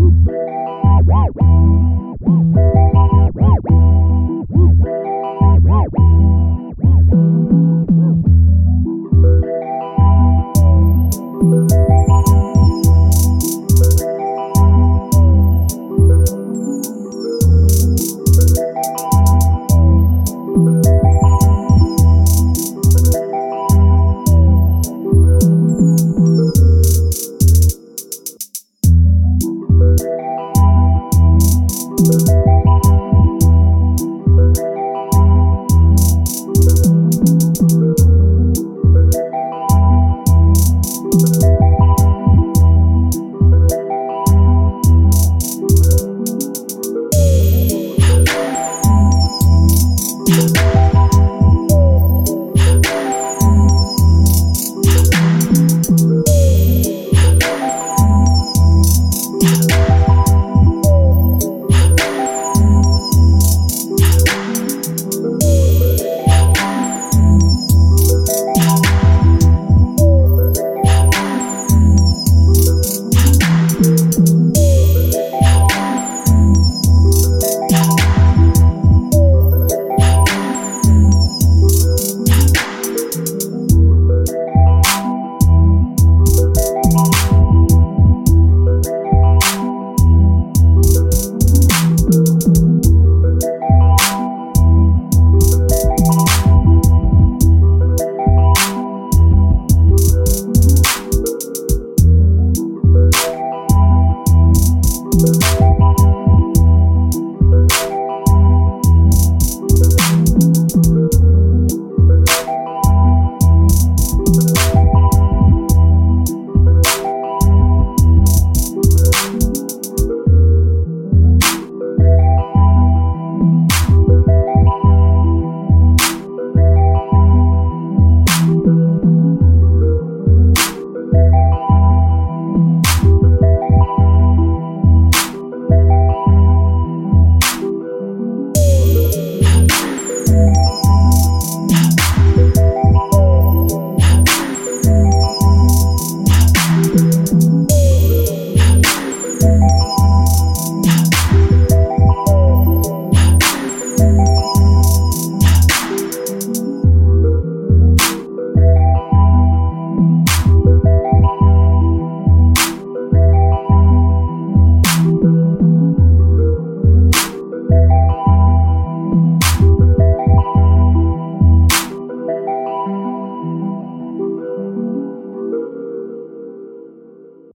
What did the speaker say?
Woo.